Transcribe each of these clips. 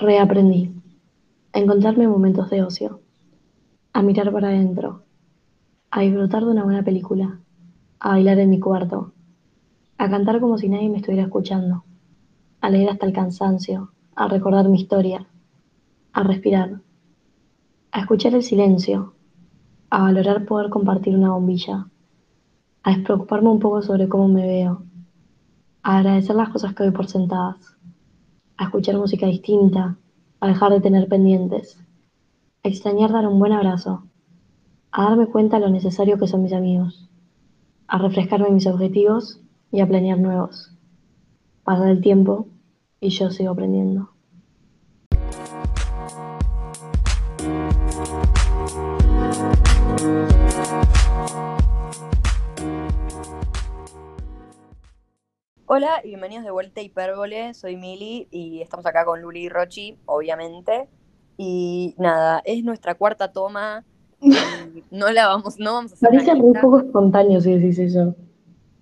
Reaprendí. A encontrarme momentos de ocio, a mirar para adentro, a disfrutar de una buena película, a bailar en mi cuarto, a cantar como si nadie me estuviera escuchando, a leer hasta el cansancio, a recordar mi historia, a respirar, a escuchar el silencio, a valorar poder compartir una bombilla, a despreocuparme un poco sobre cómo me veo, a agradecer las cosas que doy por sentadas, a escuchar música distinta, a dejar de tener pendientes, a extrañar dar un buen abrazo, a darme cuenta de lo necesario que son mis amigos, a refrescarme mis objetivos y a planear nuevos. Pasa el tiempo y yo sigo aprendiendo. Hola y bienvenidos de vuelta a Hipérbole, soy Mili y estamos acá con Luli y Rochi, obviamente. Y nada, es nuestra cuarta toma. y no la vamos, no vamos a hacer. Parece muy poco espontáneo si decís eso.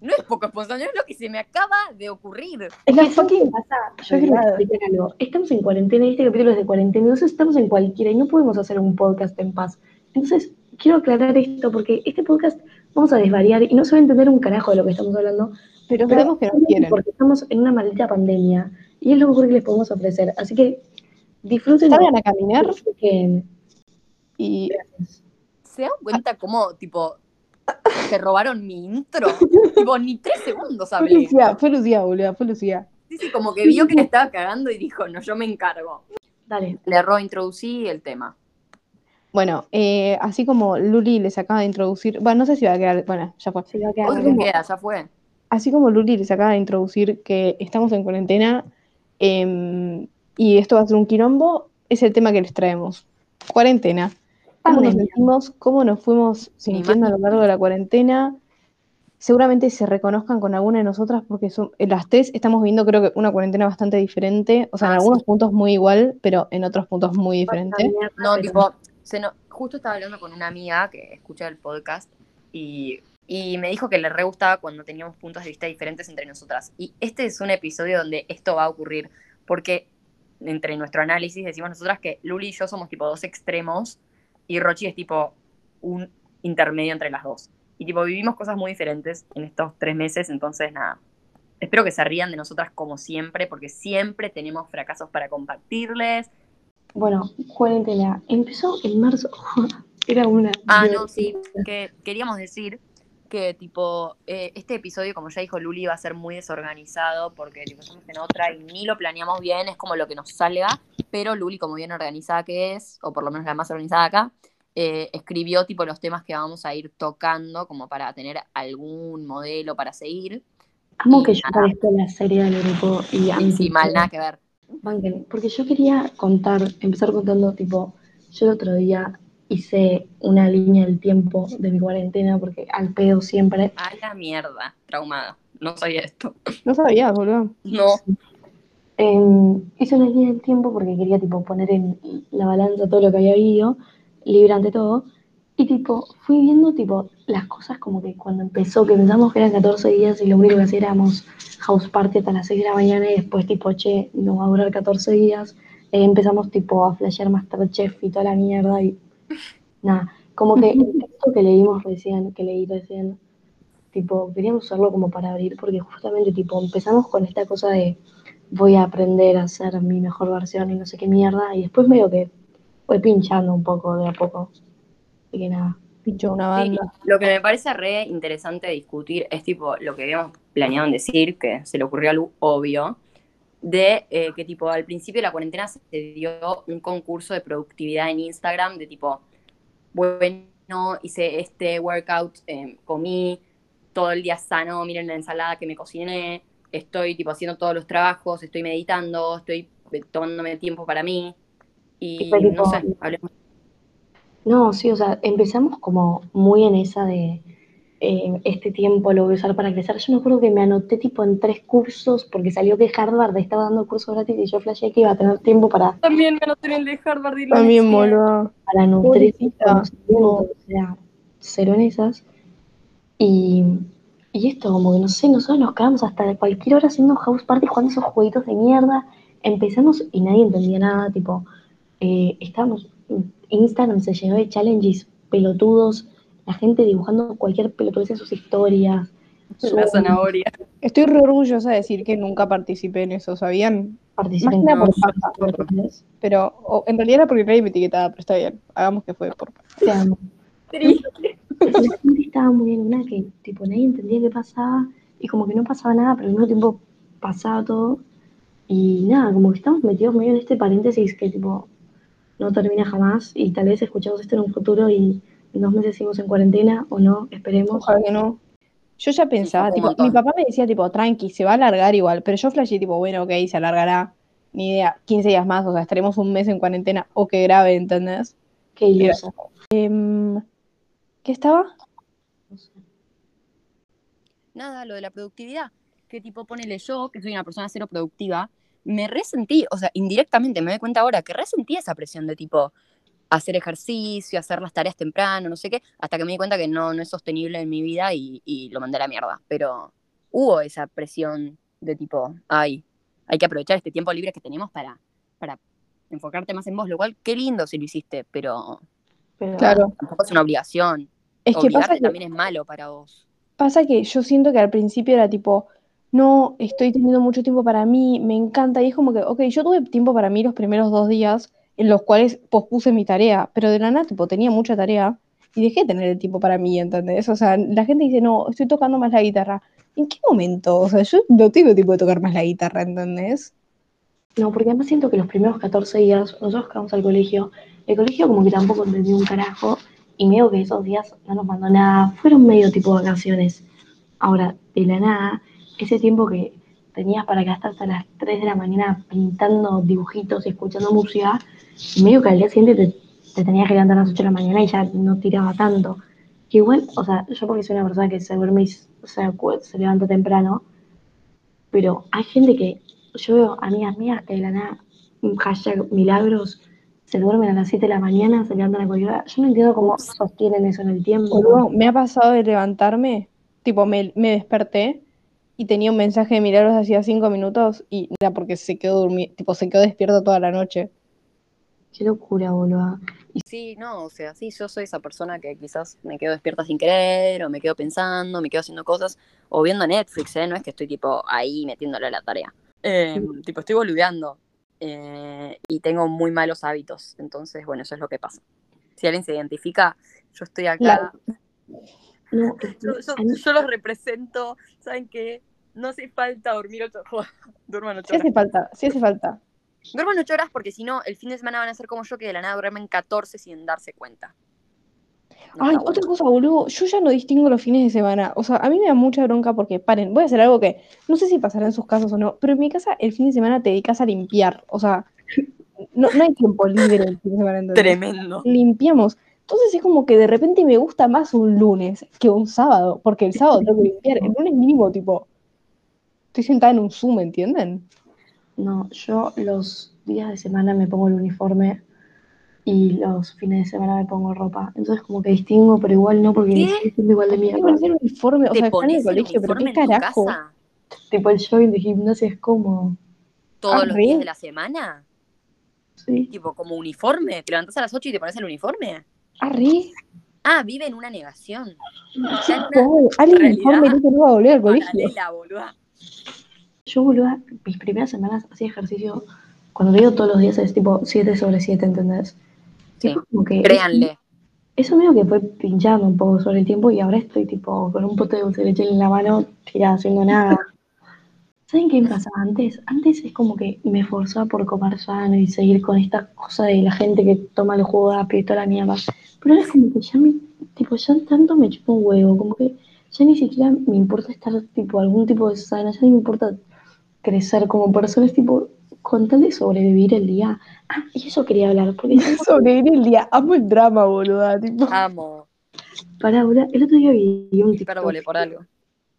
No es poco espontáneo, es lo que se me acaba de ocurrir. Es La que ¿sabes qué fucking pasa? Yo quiero explicar algo. Estamos en cuarentena y este capítulo es de cuarentena, entonces estamos en cualquiera y no podemos hacer un podcast en paz. Entonces, quiero aclarar esto porque este podcast vamos a desvariar y no se va a entender un carajo de lo que estamos hablando, Pero pero sabemos que nos quieren. porque estamos en una maldita pandemia y es lo mejor que les podemos ofrecer. Así que disfruten. Salgan a caminar que y ¿Se dan cuenta cómo, tipo, te robaron mi intro? tipo, ni tres segundos fue hablé. Lucía, fue Lucía, boludo, fue Lucía. Sí, sí, como que vio que le estaba cagando y dijo, no, yo me encargo. Dale. Le reintroducí el tema. Bueno, eh, así como Luli les acaba de introducir, bueno, no sé si va a quedar, bueno, ya fue. Se va a quedar Hoy se queda, ya fue. Así como Luli les acaba de introducir que estamos en cuarentena em, y esto va a ser un quilombo, es el tema que les traemos. Cuarentena. ¿Cómo nos sentimos? ¿Cómo nos fuimos sintiendo a lo largo de la cuarentena? Seguramente se reconozcan con alguna de nosotras porque son, eh, las tres estamos viviendo creo que una cuarentena bastante diferente, o sea, en Ah, algunos sí. puntos muy igual, pero en otros puntos muy diferente. No, tipo, se no- justo estaba hablando con una amiga que escucha el podcast y, y me dijo que le re gustaba cuando teníamos puntos de vista diferentes entre nosotras. Y este es un episodio donde esto va a ocurrir, porque entre nuestro análisis decimos nosotras que Luli y yo somos tipo dos extremos y Rochi es tipo un intermedio entre las dos. Y tipo, vivimos cosas muy diferentes en estos tres meses, entonces nada. Espero que se rían de nosotras como siempre, porque siempre tenemos fracasos para compartirles. Bueno, cuarentena. Empezó en marzo. Era una. Ah, no, sí, que queríamos decir que tipo, eh, este episodio, como ya dijo Luli, va a ser muy desorganizado porque tipo, estamos en otra y ni lo planeamos bien, es como lo que nos salga, pero Luli, como bien organizada que es, o por lo menos la más organizada acá, eh, escribió tipo los temas que vamos a ir tocando como para tener algún modelo para seguir. Y que yo parezco la serie del grupo y anti- sí, mal, nada que ver. Porque yo quería contar, empezar contando, tipo, yo el otro día hice una línea del tiempo de mi cuarentena, porque al pedo siempre. A la mierda, traumada. No sabía esto. No sabías, boludo. No. Em, hice una línea del tiempo porque quería, tipo, poner en la balanza todo lo que había vivido, libre ante todo, y, tipo, fui viendo, tipo, las cosas como que cuando empezó, que pensamos que eran 14 días y lo único que hacía éramos house party hasta las 6 de la mañana y después, tipo, che, no va a durar 14 días, eh, empezamos, tipo, a flashear Masterchef y toda la mierda y nada, como que el texto que leímos recién, que leí recién, tipo, queríamos usarlo como para abrir, porque justamente, tipo, empezamos con esta cosa de voy a aprender a ser mi mejor versión y no sé qué mierda, y después medio que fue pinchando un poco de a poco. Así que nada. Picho, una Sí, banda. lo que me parece re interesante discutir es tipo lo que habíamos planeado en decir, que se le ocurrió a Lu, obvio, de eh, que tipo al principio de la cuarentena se dio un concurso de productividad en Instagram de tipo, bueno, hice este workout, eh, comí todo el día sano, miren la ensalada que me cociné, estoy tipo haciendo todos los trabajos, estoy meditando, estoy eh, tomándome tiempo para mí y no sé, hablemos. No, sí, o sea, empezamos como muy en esa de eh, este tiempo lo voy a usar para crecer. Yo me acuerdo que me anoté tipo en tres cursos porque salió que Harvard estaba dando cursos gratis y yo flasheé que iba a tener tiempo para, También me anoté en el de Harvard y lo También, boludo. para nutrir o sea, cero en esas. Y, y esto, como que no sé, nosotros nos quedamos hasta cualquier hora haciendo house party jugando esos jueguitos de mierda empezamos y nadie entendía nada, tipo, eh, estábamos, Instagram se llenó de challenges pelotudos, la gente dibujando cualquier pelotudez en sus historias. La zanahoria. Estoy re orgullosa de decir que nunca participé en eso, ¿sabían? Participen Más todos, por paja. Pero o- en realidad era porque nadie me etiquetaba, pero está bien. Hagamos que fue por paja. Te amo. Triste. La gente estaba muy en una que, tipo, nadie entendía qué pasaba y como que no pasaba nada, pero al mismo tiempo pasaba todo. Y nada, como que estamos metidos medio en este paréntesis que, tipo, no termina jamás y tal vez escuchamos esto en un futuro y en dos meses seguimos en cuarentena o no, esperemos. Ojalá que no. Yo ya pensaba, tipo, mi papá me decía, tipo, tranqui, se va a alargar igual, pero yo flashé, tipo, bueno, ok, se alargará, ni idea, 15 días más, o sea, estaremos un mes en cuarentena, o que grave, ¿entendés? Qué iluso. ¿Qué estaba? No sé. Nada, lo de la productividad. Que tipo, ponele yo, que soy una persona cero productiva, me resentí, o sea, indirectamente me doy cuenta ahora que resentí esa presión de tipo hacer ejercicio, hacer las tareas temprano, no sé qué, hasta que me di cuenta que no, no es sostenible en mi vida y, y lo mandé a la mierda. Pero hubo esa presión de tipo, ay, hay que aprovechar este tiempo libre que tenemos para, para enfocarte más en vos, lo cual qué lindo si lo hiciste, pero Pero, Claro. tampoco es una obligación. Es que pasa que, también es malo para vos. pasa que yo siento que al principio era tipo, no, estoy teniendo mucho tiempo para mí, me encanta, y es como que, ok, yo tuve tiempo para mí los primeros dos días los cuales pospuse mi tarea, pero de la nada, tipo, tenía mucha tarea y dejé de tener el tiempo para mí, ¿entendés? O sea, la gente dice, no, estoy tocando más la guitarra. ¿En qué momento? O sea, yo no tengo tiempo de tocar más la guitarra, ¿entendés? No, porque además siento que los primeros 14 días, nosotros que vamos al colegio, el colegio como que tampoco entendió un carajo, y medio que esos días no nos mandó nada, fueron medio tipo vacaciones. Ahora, de la nada, ese tiempo que tenías para gastar hasta las 3 de la mañana pintando dibujitos y escuchando música, medio que al día siguiente te, te tenías que levantar a las 8 de la mañana y ya no tiraba tanto. Que igual, o sea, yo porque soy una persona que se duerme o se levanta temprano, pero hay gente que, yo veo amigas mías que de hashtag milagros, se duermen a las 7 de la mañana, se levantan a cualquier hora. Yo no entiendo cómo sostienen eso en el tiempo. Me ha pasado de levantarme, tipo, me, me desperté y tenía un mensaje de Milagros hacía cinco minutos y era porque se quedó durmi- tipo, se quedó despierto toda la noche. Qué locura, boludo. Sí, no, o sea, sí, yo soy esa persona que quizás me quedo despierta sin querer, o me quedo pensando, me quedo haciendo cosas, o viendo Netflix, ¿eh? No es que estoy tipo ahí metiéndole a la tarea. Eh, tipo, estoy boludeando. eh, y tengo muy malos hábitos. Entonces, bueno, eso es lo que pasa. Si alguien se identifica, yo estoy acá. No, Yo, los represento. ¿Saben qué? No hace falta dormir ocho horas. Duerman ocho Sí horas. hace falta, sí hace falta. Duerman ocho horas porque si no, el fin de semana van a ser como yo que de la nada duermen 14 sin darse cuenta. No Ay, otra cosa, boludo, yo ya no distingo los fines de semana. O sea, a mí me da mucha bronca porque, paren, voy a hacer algo que no sé si pasará en sus casos o no, pero en mi casa el fin de semana te dedicas a limpiar. O sea, no, no hay tiempo libre el fin de semana. Tremendo. limpiamos. Entonces es como que de repente me gusta más un lunes que un sábado, porque el sábado tengo que limpiar. El lunes mínimo, tipo, estoy sentada en un Zoom, ¿entienden? No, yo los días de semana me pongo el uniforme y los fines de semana me pongo ropa. Entonces como que distingo, pero igual no, porque siendo igual de mierda. hacer uniforme, o ¿Te sea, están en el el colegio, pero uniforme qué carajo. casa Tipo el jogging de gimnasia es como, todos Ah, los días de la semana? sí, Tipo, como uniforme. Te levantás a las 8 y te pones el uniforme. Arre, Ah, vive en una negación. qué. Alguien uniforme no va a volver al colegio. Yo boluda, mis primeras semanas hacía ejercicio, cuando digo todos los días es tipo 7 sobre 7, ¿entendés? Sí, como que créanle. Eso medio que fue pinchando un poco sobre el tiempo y ahora estoy tipo con un pote de dulce de leche en la mano, tirada, haciendo nada. ¿Saben qué me pasaba antes? Antes es como que me esforzaba por comer sano y seguir con esta cosa de la gente que toma el jugo rápido y toda la mierda. Pero ahora es como que ya me, tipo, ya tanto me chupa un huevo, como que ya ni siquiera me importa estar tipo algún tipo de sana, ya ni me importa crecer como persona, es tipo, con tal de sobrevivir el día. Ah, y eso quería hablar, porque Sobrevivir el día. Amo el drama, boluda. Tipo. Amo. para, boluda, el otro día vi un TikTok. Hipérbole por algo.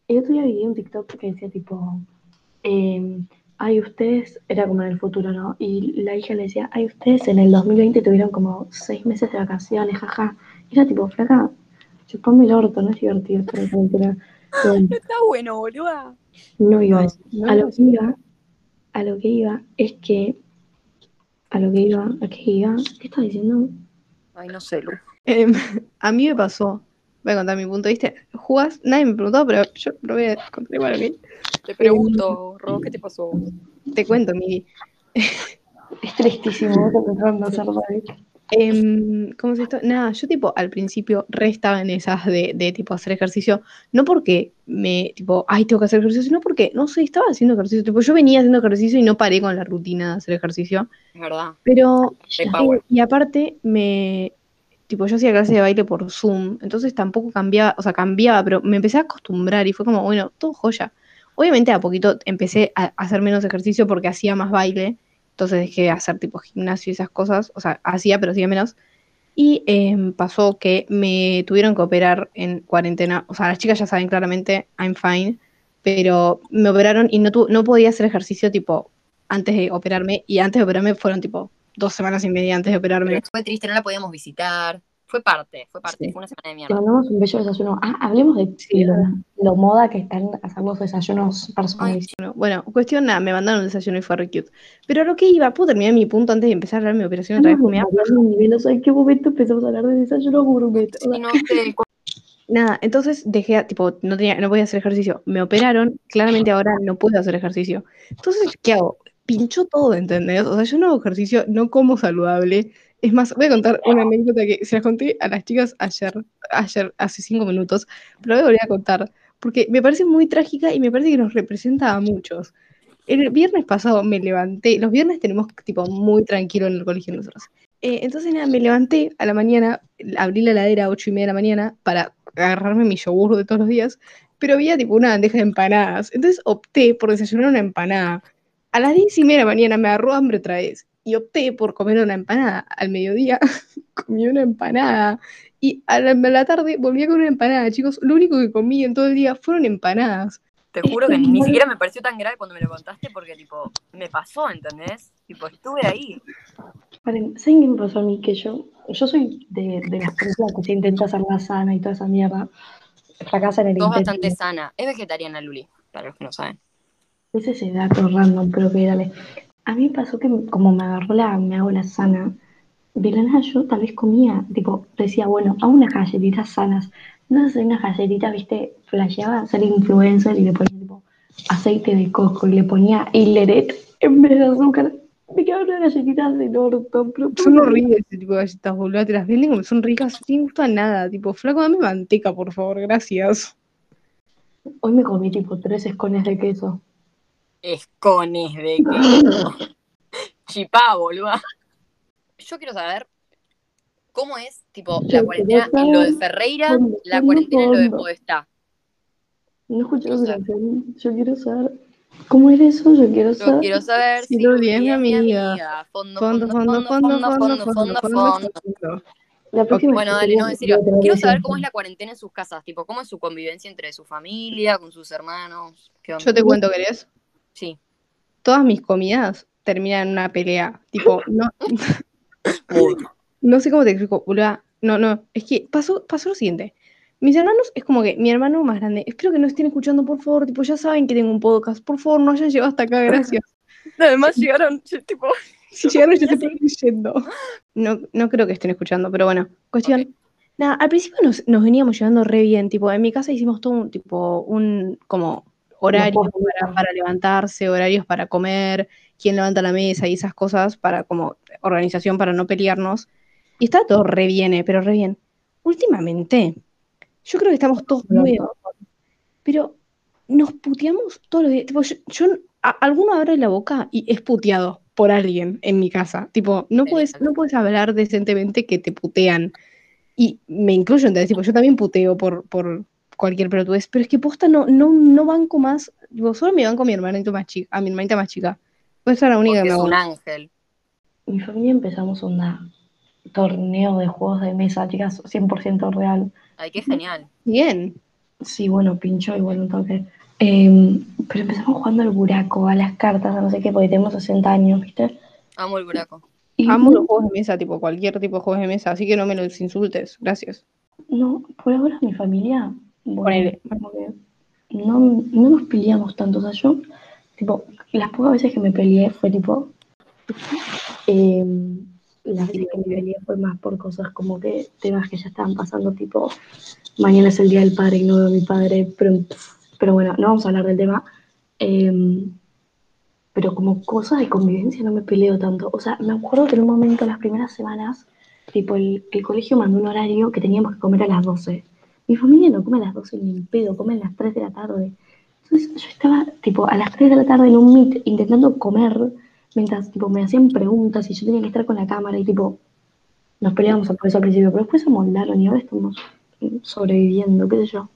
El otro día vi un TikTok que decía tipo, eh, ay, ustedes, era como en el futuro, ¿no? Y la hija le decía, ay, ustedes en el 2020 tuvieron como seis meses de vacaciones, jaja. Y era tipo, flaca, chupame el orto, no es divertido. Pero bueno, Está bueno, boluda. no iba a eso. No, A lo no, que iba a lo que iba es que. A lo que iba, a qué iba. ¿Qué estaba diciendo? Ay, no sé, Lu. Em, a mí me pasó, voy a contar mi punto de vista. Jugás, nadie me preguntó, pero yo lo voy a contar igual, ¿ok? Te pregunto, Ro, ¿qué te pasó? Te cuento, Migi. Es tristísimo, a hacer Em, ¿Cómo es esto? Nada, yo tipo al principio re estaba en esas de, de tipo hacer ejercicio, no porque me, tipo, ay, tengo que hacer ejercicio, sino porque, no sé, estaba haciendo ejercicio, tipo, yo venía haciendo ejercicio y no paré con la rutina de hacer ejercicio, Es verdad. pero, eh, y aparte, me, tipo, yo hacía clase de baile por Zoom, entonces tampoco cambiaba, o sea, cambiaba, pero me empecé a acostumbrar y fue como, bueno, todo joya. Obviamente a poquito empecé a hacer menos ejercicio porque hacía más baile, entonces dejé de hacer tipo gimnasio y esas cosas, o sea, hacía, pero hacía menos. Y em, pasó que me tuvieron que operar en cuarentena, o sea, las chicas ya saben claramente, I'm fine, pero me operaron y no, tu- no podía hacer ejercicio tipo antes de operarme, y antes de operarme fueron tipo dos semanas y media antes de operarme. Fue triste, no la podíamos visitar. Fue parte, fue parte, Sí. fue una semana de Te mierda. mandamos un bello desayuno. Ah, hablemos de Sí, lo, lo moda que están hacer los desayunos personalizados. Bueno, bueno, cuestión nada, me mandaron un desayuno y fue re cute. Pero a lo que iba, puedo terminar mi punto antes de empezar a hablar de mi operación otra vez. Estamos Me da- variando un nivel, o sea, ¿en qué momento empezamos a hablar de desayunos gourmet? Y no sé, Nada, entonces dejé, tipo, no tenía, no podía hacer ejercicio. Me operaron, claramente ahora no puedo hacer ejercicio. Entonces, ¿qué hago? Pincho todo, ¿entendés? O sea, yo no hago ejercicio, no como saludable. Es más, voy a contar una anécdota que se las conté a las chicas ayer, ayer, hace cinco minutos, pero la voy a volver a contar, porque me parece muy trágica y me parece que nos representa a muchos. El viernes pasado me levanté, los viernes tenemos tipo muy tranquilo en el colegio nosotros. Eh, entonces nada, me levanté a la mañana, abrí la heladera a ocho y media de la mañana para agarrarme mi yogur de todos los días, pero había tipo una bandeja de empanadas. Entonces opté por desayunar una empanada. A las diez y media de la mañana me agarró hambre otra vez y opté por comer una empanada. Al mediodía comí una empanada y a la, a la tarde volví a comer una empanada. Chicos, lo único que comí en todo el día fueron empanadas. te juro que ni siquiera me pareció tan grave cuando me lo contaste porque, tipo, me pasó, ¿entendés? Tipo, estuve ahí. ¿Saben qué me pasó a mí? Que yo, yo soy de, de las personas que se intenta hacer la sana y toda esa mierda. Fracasa en el Sos intento. bastante sana. Es vegetariana, Luli, para los que no saben. Es ese dato random, pero que dale. A mí me pasó que como me agarró la, me hago la sana, de la nada yo tal vez comía, tipo, decía, bueno, hago unas galletitas sanas. No sé, unas galletitas, viste, flasheaba ser influencer y le ponía tipo aceite de coco y le ponía hileret en vez de azúcar. Me quedaban unas galletitas del orto, pero Son horribles ese tipo de galletas, boludo. Te las venden como son ricas, sin gusto a nada. Tipo, flaco, dame manteca, por favor, gracias. Hoy me comí tipo tres escones de queso. Escones de queso. Chipá, boluda. Yo quiero saber cómo es, tipo, la Yo cuarentena quiero en lo de saber Ferreira, la cuarentena en lo de. Podestá. No escuché saber. canción. Yo quiero saber cómo era eso. Yo quiero Yo saber. quiero saber Si es es mi mi amiga. amiga. Fondo, Fondo, fondo, fondo, fondo, fondo, fondo, fondo, fondo. La próxima Bueno, que dale, no, en serio. Quiero que saber cómo es la cuarentena en sus casas. Tipo, cómo es su convivencia entre su familia, con sus hermanos. ¿Qué onda? Yo te cuento, ¿querés? Sí. Todas mis comidas terminan en una pelea. Tipo, no, no sé cómo te explico, boluda. No, no, es que pasó, pasó lo siguiente. Mis hermanos, es como que mi hermano más grande, espero que no estén escuchando, por favor, tipo, ya saben que tengo un podcast, por favor, no hayan llegado hasta acá, gracias. Además llegaron, tipo, Si llegaron, ya se están yendo. No, no creo que estén escuchando, pero bueno, cuestión. Nada, al principio nos, nos veníamos llevando re bien, tipo, en mi casa hicimos todo un, tipo, un, como, horarios para, para levantarse, horarios para comer, quién levanta la mesa y esas cosas, para, como, organización para no pelearnos. Y está todo re bien, eh, pero re bien. Últimamente, yo creo que estamos todos Pronto. pero nos puteamos todos los días. Tipo, yo, yo- a- alguno abre la boca y es puteado por alguien en mi casa. Tipo, no puedes, no puedes hablar decentemente que te putean. Y me incluyo, ¿entendés? Tipo, yo también puteo por, por cualquier pelotudez, pero es que posta no, no, no banco más. Tipo, solo me banco a mi hermanito más chica, a mi hermanita más chica. Puede ser la única porque que es me un hago. ángel. Mi familia empezamos un torneo de juegos de mesa, chicas, 100% real. Ay, qué genial. Bien. Sí, bueno, pincho igual un toque. Eh, pero empezamos jugando al buraco, a las cartas, a no sé qué, porque tenemos 60 años, ¿viste? Amo el buraco. Y Amo los juegos de mesa, tipo cualquier tipo de juegos de mesa, así que no me los insultes. Gracias. no, por ahora mi familia, bueno, no, no nos peleamos tanto, o sea, yo, tipo, las pocas veces que me peleé fue tipo. eh, las veces que me peleé fue más por cosas como que temas que ya estaban pasando, tipo, mañana es el día del padre y no veo a mi padre, pero, pero bueno, no vamos a hablar del tema. Eh, pero como cosas de convivencia no me peleo tanto. O sea, me acuerdo que en un momento, las primeras semanas, tipo, el, el colegio mandó un horario que teníamos que comer a las 12. Mi familia no come a las 12 ni en pedo, come a las 3 de la tarde. Entonces yo estaba, tipo, a las 3 de la tarde en un meet intentando comer, mientras, tipo, me hacían preguntas y yo tenía que estar con la cámara y, tipo, nos peleábamos por eso al principio, pero después se moldaron y ahora estamos sobreviviendo, qué sé yo.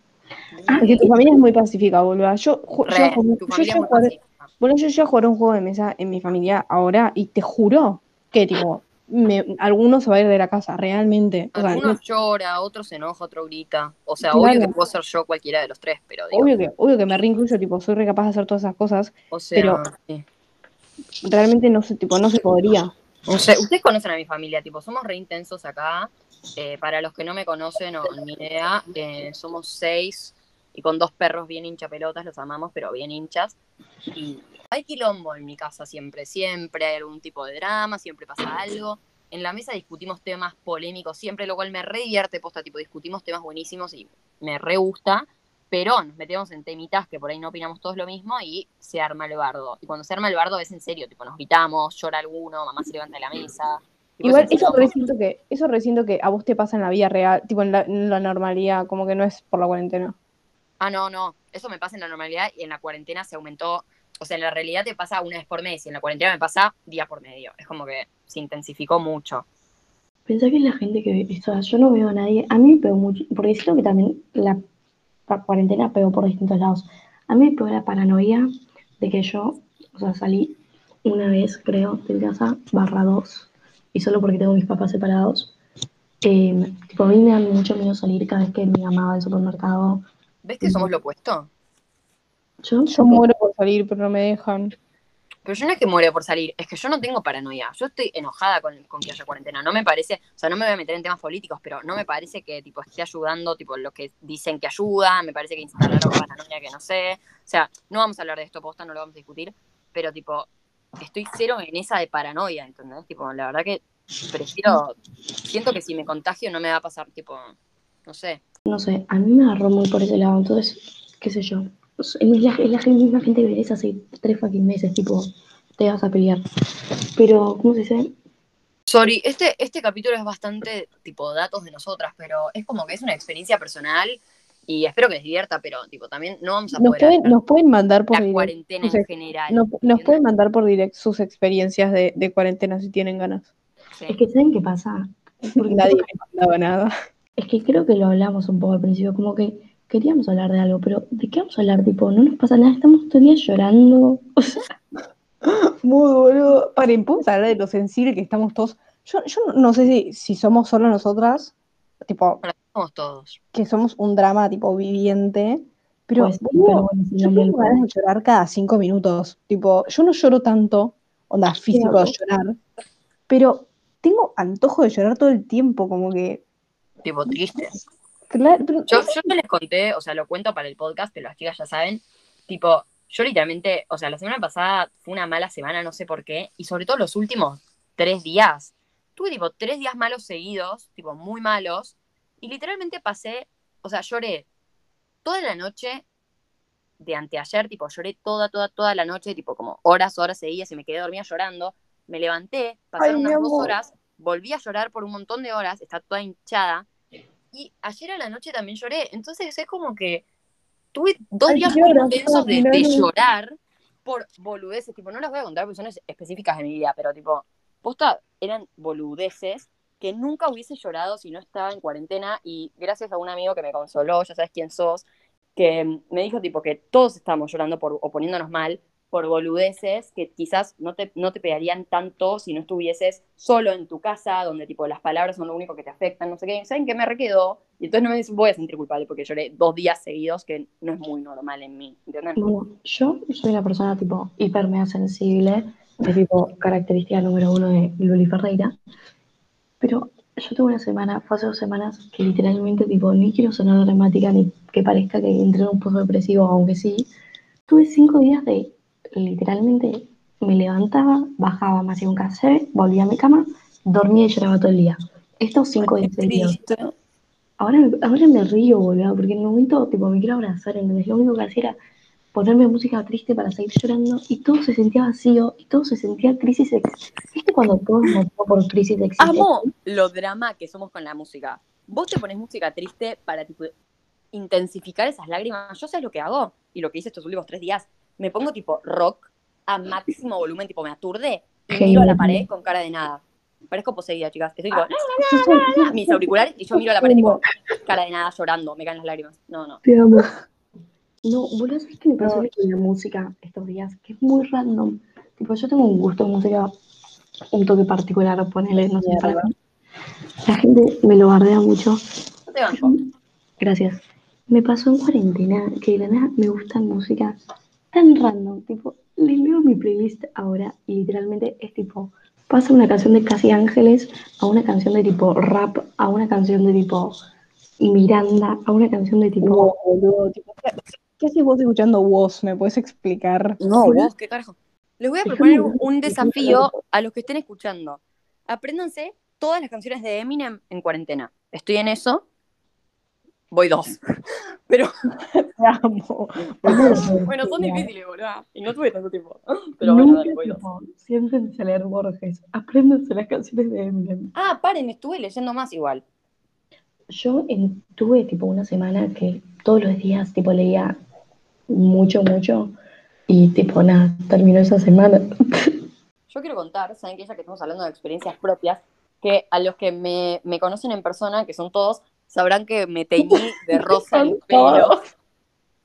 Ah, que tu familia es muy pacífica, boluda. Yo, yo, Re, yo ya muy jugué- bueno, yo ya jugué un juego de mesa en mi familia ahora y te juro que, tipo, me, alguno se va a ir de la casa, realmente. O sea, Alguno no- llora, otro se enoja, otro grita. O sea, Claro. obvio que puedo ser yo cualquiera de los tres, pero digo, obvio, que, obvio que me reincluyo, tipo, soy re capaz de hacer todas esas cosas. o sea, pero- sí. Realmente no sé, tipo, no se podría. Ustedes conocen a mi familia, tipo, somos re intensos acá. Eh, para los que no me conocen o ni idea, eh, somos seis y con dos perros bien hincha pelotas, los amamos, pero bien hinchas. Y hay quilombo en mi casa siempre, siempre hay algún tipo de drama, siempre pasa algo. En la mesa discutimos temas polémicos siempre, lo cual me re divierte, posta, tipo, discutimos temas buenísimos y me re gusta, pero nos metemos en temitas que por ahí no opinamos todos lo mismo y se arma el bardo. Y cuando se arma el bardo es en serio, tipo, nos gritamos, llora alguno, mamá se levanta de la mesa. Igual, eso resiento que, eso resiento que a vos te pasa en la vida real, tipo, en la, en la normalidad, como que no es por la cuarentena. Ah, no, no. Eso me pasa en la normalidad y en la cuarentena se aumentó. O sea, en la realidad te pasa una vez por mes y en la cuarentena me pasa día por medio. Es como que se intensificó mucho. Pensá que la gente que, yo no veo a nadie, a mí me pegó mucho, porque siento que también la cuarentena pegó por distintos lados. A mí me pegó la paranoia de que yo, o sea, salí una vez, creo, de casa, barra dos, y solo porque tengo mis papás separados. Eh, tipo, a mí me da mucho miedo salir cada vez que mi mamá va al supermercado. ¿Ves que somos lo opuesto? Yo, Yo muero por salir, pero no me dejan. Pero yo no es que muero por salir, es que yo no tengo paranoia. Yo estoy enojada con, con que haya cuarentena. No me parece, o sea, no me voy a meter en temas políticos, pero no me parece que tipo esté ayudando tipo lo que dicen que ayuda. Me parece que instalaron paranoia que no sé. O sea, no vamos a hablar de esto posta, no lo vamos a discutir, pero tipo, estoy cero en esa de paranoia, ¿entendés? Tipo, la verdad que prefiero, siento que si me contagio no me va a pasar, tipo, no sé. No sé, a mí me agarró muy por ese lado, entonces, qué sé yo. Es la, es la misma gente que ves hace tres fucking meses, tipo, te vas a pelear. Pero, ¿cómo se dice? Sorry, este, este capítulo es bastante tipo datos de nosotras, pero es como que es una experiencia personal y espero que les divierta, pero tipo también no vamos a Nos poder pueden, nos pueden mandar por la direct, cuarentena en general. nos, pueden mandar por direct sus experiencias de, de cuarentena si tienen ganas. Sí. Es que, ¿saben qué pasa? Porque Nadie me mandaba nada. Es que creo que lo hablamos un poco al principio, como que queríamos hablar de algo, pero ¿de qué vamos a hablar? Tipo, no nos pasa nada, estamos día llorando. O sea, Muy boludo. Paren, ¿podemos hablar de lo sensible que estamos todos? Yo, yo no- sé si, si somos solo nosotras, tipo, Para somos todos. que somos un drama tipo viviente, pero, pues, boludo, pero bueno, si yo tengo ganas de llorar cada cinco minutos. Tipo, yo no lloro tanto, onda físico de llorar, pero tengo antojo de llorar todo el tiempo, como que. Tipo triste. Claro, pero- Yo, yo ya les conté, o sea, lo cuento para el podcast, pero las chicas ya saben. Tipo, yo literalmente, o sea, la semana pasada fue una mala semana, no sé por qué, y sobre todo los últimos tres días. Tuve tipo tres días malos seguidos, tipo muy malos, y literalmente pasé, o sea, lloré toda la noche de anteayer, tipo, lloré toda, toda, toda la noche, tipo, como horas, horas seguidas y me quedé dormida llorando. Me levanté, pasaron Ay, unas dos horas, volví a llorar por un montón de horas, está toda hinchada. Y ayer a la noche también lloré. Entonces es como que tuve dos Ay, días muy intensos de, llorar por boludeces. Tipo, no las voy a contar porque son es- específicas de mi vida, pero tipo, posta, eran boludeces que nunca hubiese llorado si no estaba en cuarentena. Y gracias a un amigo que me consoló, ya sabes quién sos, que me dijo tipo que todos estamos llorando por, o poniéndonos mal por boludeces que quizás no te, no te pegarían tanto si no estuvieses solo en tu casa, donde tipo las palabras son lo único que te afectan, no sé qué, ¿saben qué me requedó? Y entonces no me voy a sentir culpable porque lloré dos días seguidos, que no es muy normal en mí. Bueno, yo soy una persona tipo hiper mega sensible, de tipo característica número uno de Luli Ferreira, pero yo tuve una semana, fue hace dos semanas, que literalmente tipo, ni quiero sonar dramática ni que parezca que entré en un pozo depresivo, aunque sí, tuve cinco días de literalmente me levantaba, bajaba, me hacía un café, volvía a mi cama, dormía y lloraba todo el día. Estos cinco días seguidos. Ahora, me- ahora me río, boludo, porque en un momento, tipo, me quiero abrazar, ¿entendés? Lo único que hacía era ponerme música triste para seguir llorando y todo se sentía vacío y todo se sentía crisis ex- ¿Viste cuando todo es motivo por crisis existencial? Amo lo drama que somos con la música. Vos te pones música triste para tipo, intensificar esas lágrimas. Yo sé lo que hago y lo que hice estos últimos tres días. Me pongo tipo rock a máximo volumen, tipo me aturde y Genial. miro a la pared con cara de nada. Parezco poseída, chicas. Estoy tipo, soy- mis auriculares y yo miro a la pared tipo, cara de nada, llorando, me caen las lágrimas. No, no. Te amo. No, boludo, ¿sabes qué me pasó No. con la música estos días? Que es muy random. Tipo, yo tengo un gusto de música un toque particular, ponele, no sé, para mí. La gente me lo bardea mucho. No te banco. Gracias. Me pasó en cuarentena que de la nada me gusta música tan random. Tipo, les leo mi playlist ahora y literalmente es tipo, pasa una canción de Casi Ángeles a una canción de tipo rap, a una canción de tipo Miranda, a una canción de tipo... Wow, boludo, tipo, ¿qué, qué haces vos escuchando vos? ¿Me puedes explicar? No, vos, qué carajo. Les voy a proponer un, desafío a los que estén escuchando. Apréndanse todas las canciones de Eminem en cuarentena. Estoy en eso. Voy dos. Pero, Te amo. bueno, son difíciles, boludo. Y no tuve tanto tiempo. Pero bueno, dale, voy dos. siéntense a leer Borges, apréndanse las canciones de Eminem. Ah, paren, estuve leyendo más igual. Yo en- tuve tipo una semana que todos los días tipo leía mucho, mucho y tipo nada, terminó esa semana. Yo quiero contar, saben que ya que estamos hablando de experiencias propias, que a los que me, me conocen en persona, que son todos, sabrán que me teñí de rosa el pelo.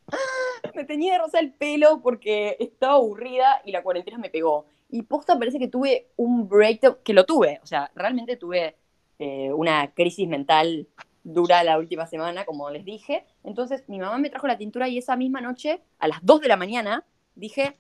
me teñí de rosa el pelo porque estaba aburrida y la cuarentena me pegó. Y posta parece que tuve un breakdown, que lo tuve, o sea, realmente tuve eh, una crisis mental dura la última semana, como les dije. Entonces mi mamá me trajo la tintura y esa misma noche, a las 2 de la mañana, dije,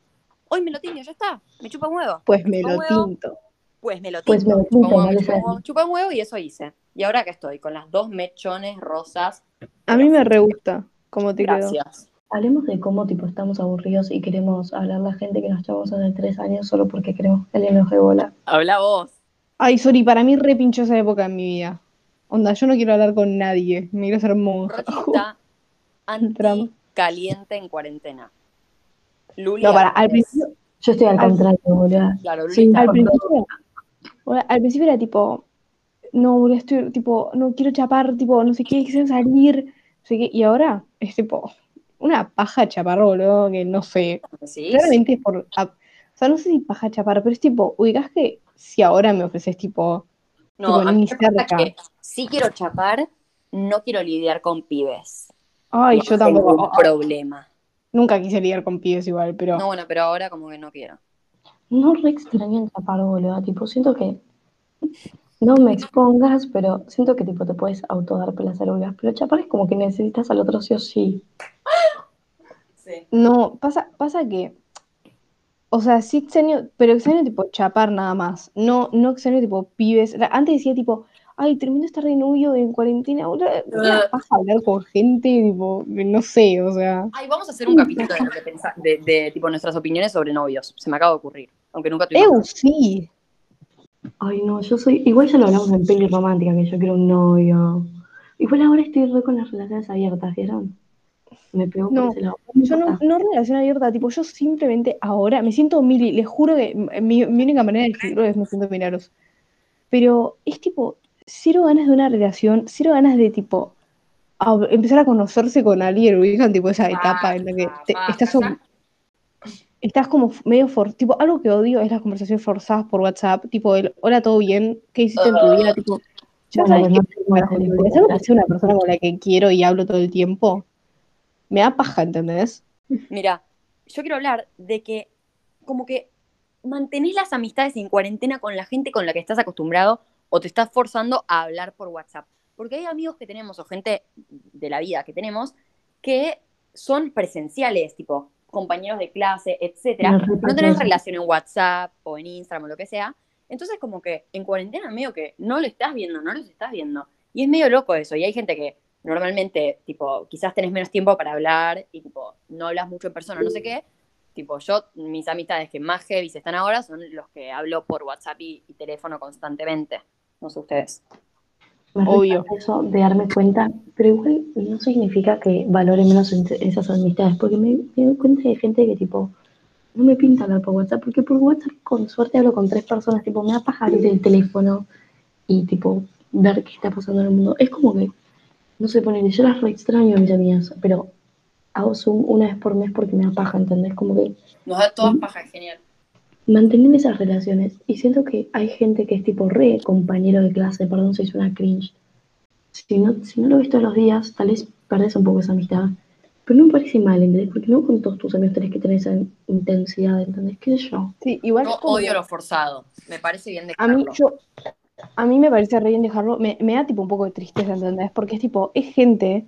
hoy me lo tiño, ya está, me chupa un huevo. Pues me lo Huevo. tinto. Pues me lo Pues tinto, me lo chupa un tinto, huevo, me chupa un y eso hice. Y ahora que estoy, con las dos mechones rosas. A mí me re gusta cómo te quedó. Gracias. Hablemos de cómo tipo estamos aburridos y queremos hablar la gente que nos llevamos hace tres años solo porque queremos que alguien nos dé bola. Habla vos. Ay, sorry, para mí re pinchó esa época en mi vida. Onda, yo no quiero hablar con nadie, me quiero ser monja. Drama. anti-caliente en cuarentena. Luli No, para, al principio, Yo estoy al Al- contrario, boludo. Claro, Luli Sí, está al principio, Al principio era tipo, no, estoy, tipo, no quiero chapar, tipo, no sé qué, quiero salir, no sé qué, y ahora es tipo, una paja chapar, boludo, que no sé, ¿Sí? claramente es por, o sea, no sé si paja chapar, pero es tipo, ubicás que si ahora me ofreces tipo, No, tipo, ni cerca. que sí quiero chapar, no quiero lidiar con pibes. ay, No yo tampoco, problema. nunca quise lidiar con pibes igual, pero, No, bueno, pero ahora como que no quiero. No re extraño el chapar, boludo. Tipo, siento que no me expongas, pero siento que tipo te puedes autodar placer, boludo. Pero chapar es como que necesitas al otro sí o sí. Sí. no, pasa, pasa que, o sea, sí extraño, pero extraño tipo chapar nada más, no, no extraño tipo pibes, antes decía tipo, ay, termino de estar de novio en cuarentena, ahora da paja hablar con gente, tipo, no sé, o sea, Ay, vamos a hacer un capítulo de lo que de, de, tipo nuestras opiniones sobre novios. Se me acaba de ocurrir. Aunque nunca tuvimos. eu, sí, Ay, no, yo soy. Igual ya lo hablamos en peli romántica, que yo quiero un novio. Igual ahora estoy re con las relaciones abiertas, ¿vieron? Me pegó por No, ese lado. yo no, no relación abierta, tipo, yo simplemente ahora me siento Mili, les juro que mi, mi única manera de escribirlo es me siento Milagros, pero es tipo, cero ganas de una relación, cero ganas de tipo, a- empezar a conocerse con alguien, ubican tipo esa etapa en la que te- Basta, estás, basta. Estás como medio for, tipo, algo que odio es las conversaciones forzadas por WhatsApp, tipo, el, hola, ¿todo bien? ¿Qué hiciste en tu vida? Tipo, ya Bueno, sabes que no que sea una persona con la que quiero y hablo todo el tiempo, me da paja, ¿entendés? Mira, yo quiero hablar de que como que mantenés las amistades en cuarentena con la gente con la que estás acostumbrado o te estás forzando a hablar por WhatsApp. Porque hay amigos que tenemos o gente de la vida que tenemos que son presenciales, tipo compañeros de clase, etcétera. No tenés relación en WhatsApp o en Instagram o lo que sea. Entonces como que en cuarentena medio que no lo estás viendo, no los estás viendo. Y es medio loco eso. Y hay gente que normalmente, tipo, quizás tenés menos tiempo para hablar y tipo, no hablas mucho en persona, no sé qué. Tipo, yo, mis amistades que más heavy están ahora son los que hablo por WhatsApp y, y teléfono constantemente. No sé ustedes. Me Obvio. Eso de darme cuenta, pero igual no significa que valore menos en- esas amistades, porque me, me doy cuenta de gente que tipo no me pinta hablar por WhatsApp, porque por WhatsApp con suerte hablo con tres personas, tipo me da paja abrir el teléfono y tipo ver qué está pasando en el mundo. Es como que, no sé, poner, yo las re extraño a mis amigas, pero hago Zoom una vez por mes porque me da paja, ¿entendés? Como que Nos da todas Mm. paja, genial. Mantener esas relaciones. Y siento que hay gente que es tipo re compañero de clase, perdón si suena cringe. Si no, si no lo ves todos los días, tal vez perdés un poco esa amistad. Pero no me parece mal, ¿entendés? Porque no con todos tus amigos tenés que tener esa intensidad, ¿entendés? ¿Qué sé yo? Sí, igual No como odio lo forzado. Me parece bien a mí, dejarlo. yo, a mí me parece re bien dejarlo, me, me da tipo un poco de tristeza, ¿entendés? Porque es tipo, es gente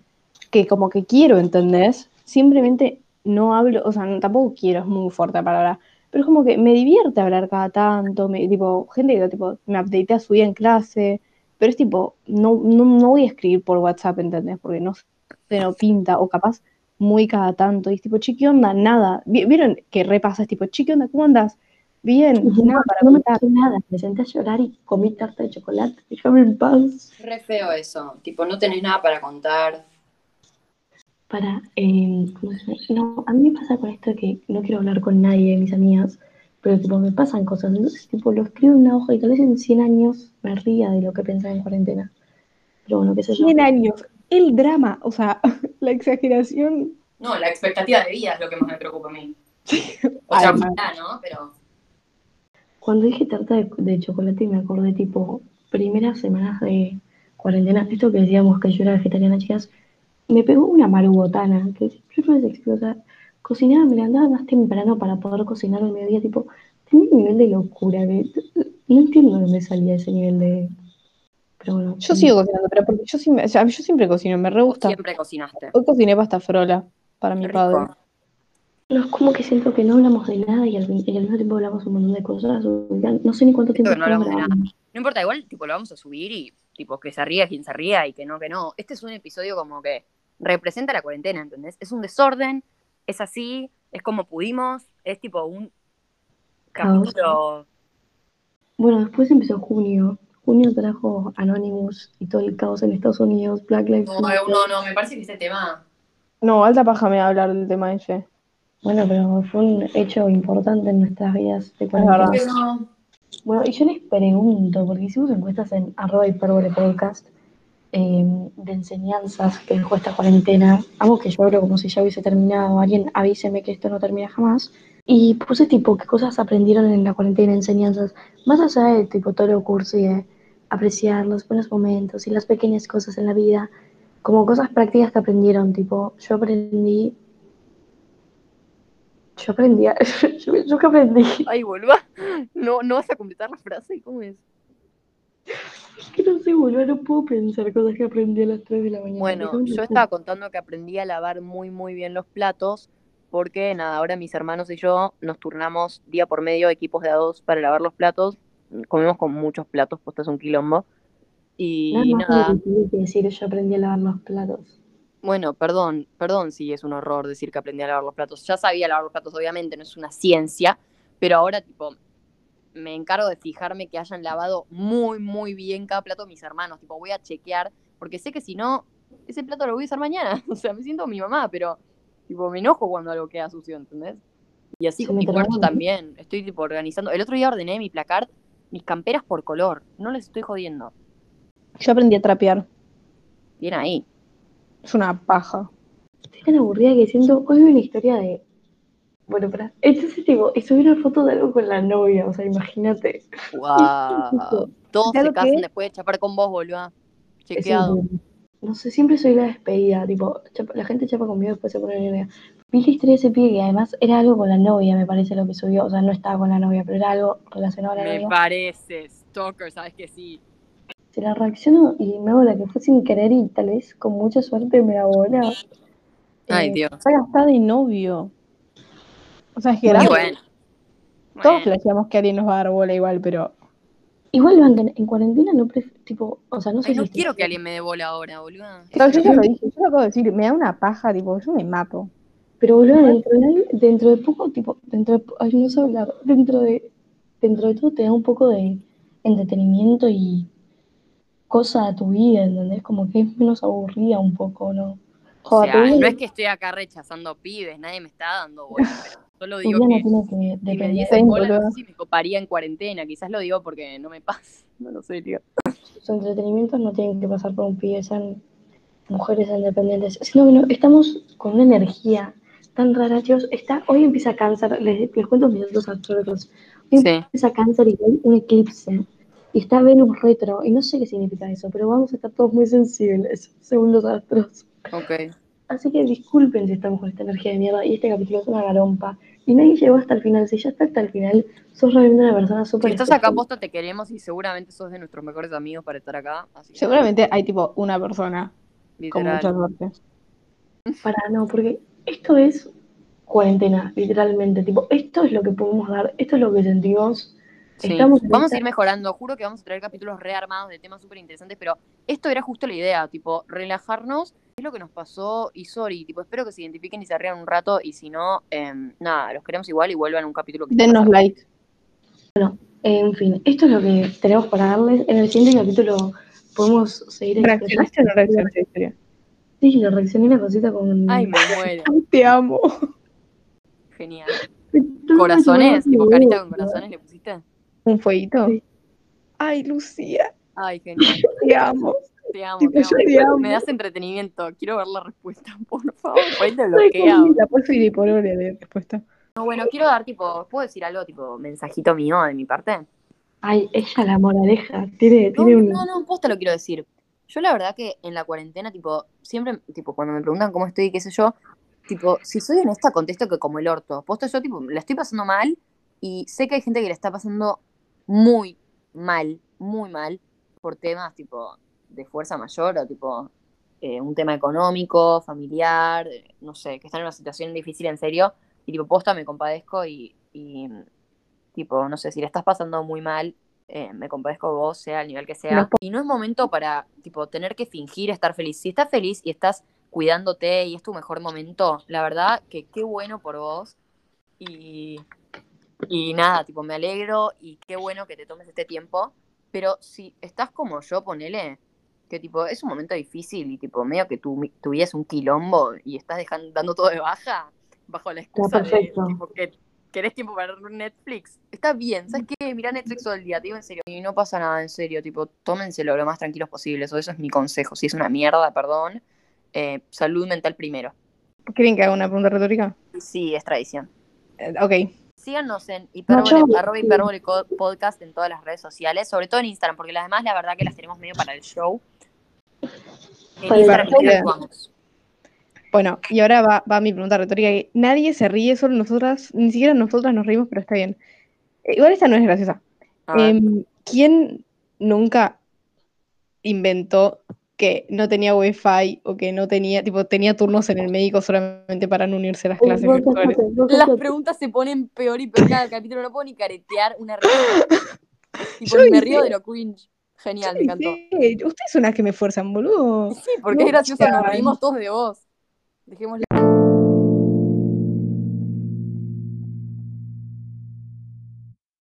que como que quiero, ¿entendés? Simplemente no hablo, o sea, no- tampoco quiero, es muy fuerte la palabra, pero es como que me divierte hablar cada tanto, me, tipo, gente que tipo, me updatea su vida en clase, pero es tipo, no, no, no voy a escribir por WhatsApp, ¿entendés? Porque no se no pinta, o capaz muy cada tanto, y es tipo, che, ¿qué onda? Nada. Vi- ¿Vieron que repasa? Es tipo, che, ¿qué onda? ¿Cómo andas? Bien, No, nada para no me contar. nada, me senté a llorar y comí tarta de chocolate, déjame en paz. Re feo eso. Tipo, no tenés nada para contar. Para, eh, ¿cómo se llama? No, a mí me pasa con esto de que no quiero hablar con nadie de mis amigas, pero tipo me pasan cosas, entonces tipo lo escribo en una hoja y tal vez en 100 años me ría de lo que pensaba en cuarentena. Pero bueno, qué sé yo. 100 años, el drama, o sea, la exageración. No, la expectativa de vida es lo que más me preocupa a mí. O sea, ¿no? Pero Cuando dije tarta de, de chocolate me acordé tipo primeras semanas de cuarentena, esto que decíamos que yo era vegetariana, chicas, me pegó una marugotana, que yo no les explico, o sea, cocinaba, me levantaba más temprano para poder cocinar al mediodía, tipo, tenía un nivel de locura que no entiendo de dónde salía ese nivel de... Pero bueno, Yo sigo cocinando, pero porque yo siempre, o sea, yo siempre cocino, me re gusta. siempre cocinaste. Hoy cociné pasta frola para mi padre. No, es como que siento que no hablamos de nada y al, y al mismo tiempo hablamos un montón de cosas. no sé ni cuánto tiempo que no hablamos de nada. No importa, igual tipo lo vamos a subir y tipo que se ría quien se ría y que no, que no. Este es un episodio como que representa la cuarentena, ¿entendés? Es un desorden, es así, es como pudimos, es tipo un Caos. capítulo. Bueno, después empezó junio. Junio trajo Anonymous y todo el caos en Estados Unidos, Black Lives No, Matter. no, no, me parece que este tema. No, alta paja me va a hablar del tema ese. Bueno, pero fue un hecho importante en nuestras vidas de cuarentena. No. Bueno, y yo les pregunto, porque hicimos encuestas en arroba hipérbole podcast eh, de enseñanzas que dejó esta cuarentena. Algo que yo hablo como si ya hubiese terminado. Alguien avíseme que esto no termina jamás. Y puse tipo qué cosas aprendieron en la cuarentena, enseñanzas, más allá de tipo todo lo cursi de apreciar los buenos momentos y las pequeñas cosas en la vida, como cosas prácticas que aprendieron, tipo, yo aprendí, yo aprendí, yo, yo que aprendí, Ay, vuelva. No, no vas a completar la frase, ¿cómo es? Que no sé, boludo, no puedo pensar cosas que aprendí a las 3 de la mañana. Bueno, yo estaba contando que aprendí a lavar muy, muy bien los platos, porque nada, ahora mis hermanos y yo nos turnamos día por medio equipos de a dos para lavar los platos. Comemos con muchos platos, pues es un quilombo. Y Nada nada, que decir, yo aprendí a lavar los platos. bueno, perdón, perdón si es un horror decir que aprendí a lavar los platos. Ya sabía lavar los platos, obviamente, no es una ciencia, pero ahora, tipo, me encargo de fijarme que hayan lavado muy, muy bien cada plato mis hermanos. Tipo, voy a chequear, porque sé que si no, ese plato lo voy a usar mañana. O sea, me siento mi mamá, pero, tipo, me enojo cuando algo queda sucio, ¿entendés? Y así con mi cuarto también. Estoy, tipo, organizando. El otro día ordené mi placar, mis camperas por color. No les estoy jodiendo. Yo aprendí a trapear. Bien ahí. Es una paja. Estoy tan aburrida que siento, hoy vi una historia de... Bueno, para... Entonces, tipo, y subí una foto de algo con la novia, o sea, imagínate. Wow. Todos se casan que- después de chapar con vos, boludo. Chequeado. No sé, siempre soy la despedida, tipo, chapa- la gente chapa conmigo después se pone nerviosa. Vi la historia de ese pibe que además era algo con la novia, me parece lo que subió, o sea, no estaba con la novia, pero era algo relacionado a la Me novia. parece, Stalker, sabes que sí. Se la reacciono y me hago la que fue sin querer y tal vez con mucha suerte me abola. Ay, Eh, Dios. Está de novio. O sea, es que bueno. Todos Bueno. flasheamos que alguien nos va a dar bola igual, pero Igual, Banca, en cuarentena no pref- tipo, o sea, no sé Ay, no quiero que alguien me dé bola ahora, boludo. Claro, yo ya lo dije, yo lo acabo de decir, me da una paja, tipo, yo me mato. Pero boludo, dentro de, dentro de poco, tipo, dentro de, ay, no sé hablar, dentro de, dentro de todo te da un poco de entretenimiento y cosa a tu vida, ¿entendés? Como que es menos aburrida un poco, ¿no? O Joder, tu sea, no es que estoy acá rechazando pibes, nadie me está dando bola, pero solo digo vida no que tiene que si me diesen no sé si me coparía en cuarentena, quizás lo digo porque no me pasa, no lo sé, tío. sus entretenimientos no tienen que pasar por un pibe, sean mujeres independientes, sino que no- estamos con una energía tan rara, chicos. Está, hoy empieza cáncer, les, les cuento mis datos astrológicos. Hoy Sí. empieza cáncer y hay un eclipse. Y está Venus retro, y no sé qué significa eso, pero vamos a estar todos muy sensibles, según los astros. Ok. Así que disculpen si estamos con esta energía de mierda, y este capítulo es una garompa. Y nadie llegó hasta el final, si ya está hasta el final, sos realmente una persona súper Si estás acá, posta, te queremos y seguramente sos de nuestros mejores amigos para estar acá. Así que, Seguramente hay tipo una persona con literal. mucha suerte. Para, no, porque esto es cuarentena, literalmente. Tipo, esto es lo que podemos dar, esto es lo que sentimos. Sí. Estamos Vamos a ir mejorando, juro que vamos a traer capítulos rearmados de temas súper interesantes, pero esto era justo la idea, tipo, relajarnos, es lo que nos pasó y sorry, tipo, espero que se identifiquen y se rían un rato y si no, em, nada, los queremos igual y vuelvan a un capítulo que Denos like. En fin, esto es lo que tenemos para darles. En el siguiente capítulo podemos seguir ¿Reaccionaste o no reaccionaste a la historia? Sí, le reaccioné la cosita con. Ay, me muero, te amo. genial. Corazones, tipo carita con corazones le pusiste. ¿Un fueguito? Sí. Ay, Lucía, Ay, genial. te amo. Te amo, Tipo, te yo te amo. amo. Me das entretenimiento. Quiero ver la respuesta, por favor. Por ahí te bloquea. La puedo por hora de respuesta. No, bueno, quiero dar tipo, ¿puedo decir algo tipo mensajito mío de mi parte? Ay, ella la moraleja. Tiene, No, tiene un. no, no, posta lo quiero decir. Yo la verdad que en la cuarentena, tipo, siempre, tipo, cuando me preguntan cómo estoy y qué sé yo, tipo, si soy honesta, contesto que como el orto. Posta yo, tipo, la estoy pasando mal y sé que hay gente que la está pasando muy mal, muy mal, por temas, tipo, de fuerza mayor o, tipo, eh, un tema económico, familiar, eh, no sé, que están en una situación difícil en serio y, tipo, posta me compadezco y, y, tipo, no sé, si le estás pasando muy mal, eh, me compadezco de vos, sea al nivel que sea. Y no es momento para, tipo, tener que fingir estar feliz. Si estás feliz y estás cuidándote y es tu mejor momento, la verdad que qué bueno por vos. Y, y nada, tipo, me alegro y qué bueno que te tomes este tiempo. Pero si estás como yo, ponele, que tipo, es un momento difícil y tipo, medio que tu, tu vida es un quilombo y estás dejando, dando todo de baja, bajo la excusa de tipo, que querés tiempo para Netflix. Está bien, ¿sabes qué? Mirá Netflix todo el día, te digo en serio. Y no pasa nada, en serio, tipo, tómenselo lo más tranquilos posible. Eso, eso es mi consejo. Si es una mierda, perdón. eh, salud mental primero. ¿Quieren que haga una pregunta retórica? Sí, es tradición. Eh, ok. Síganos en yo- arroba hipérbole co- podcast en todas las redes sociales, sobre todo en Instagram, porque las demás la verdad que las tenemos medio para el show. En Para el Instagram. Bueno, y ahora va, va mi pregunta retórica. que Nadie se ríe, solo nosotras, ni siquiera nosotras nos reímos, pero está bien. Eh, igual esta no es graciosa. Em, ¿Quién nunca inventó que no tenía wifi o que no tenía, tipo, tenía turnos en el médico solamente para no unirse a las clases virtuales? Las preguntas se ponen peor y peor cada capítulo. No puedo ni caretear una risa. Tipo, me río de lo cringe. Genial, me encantó. Ustedes son las que me esfuerzan, boludo. Sí, porque es gracioso, nos reímos todos de vos. Dejémosle.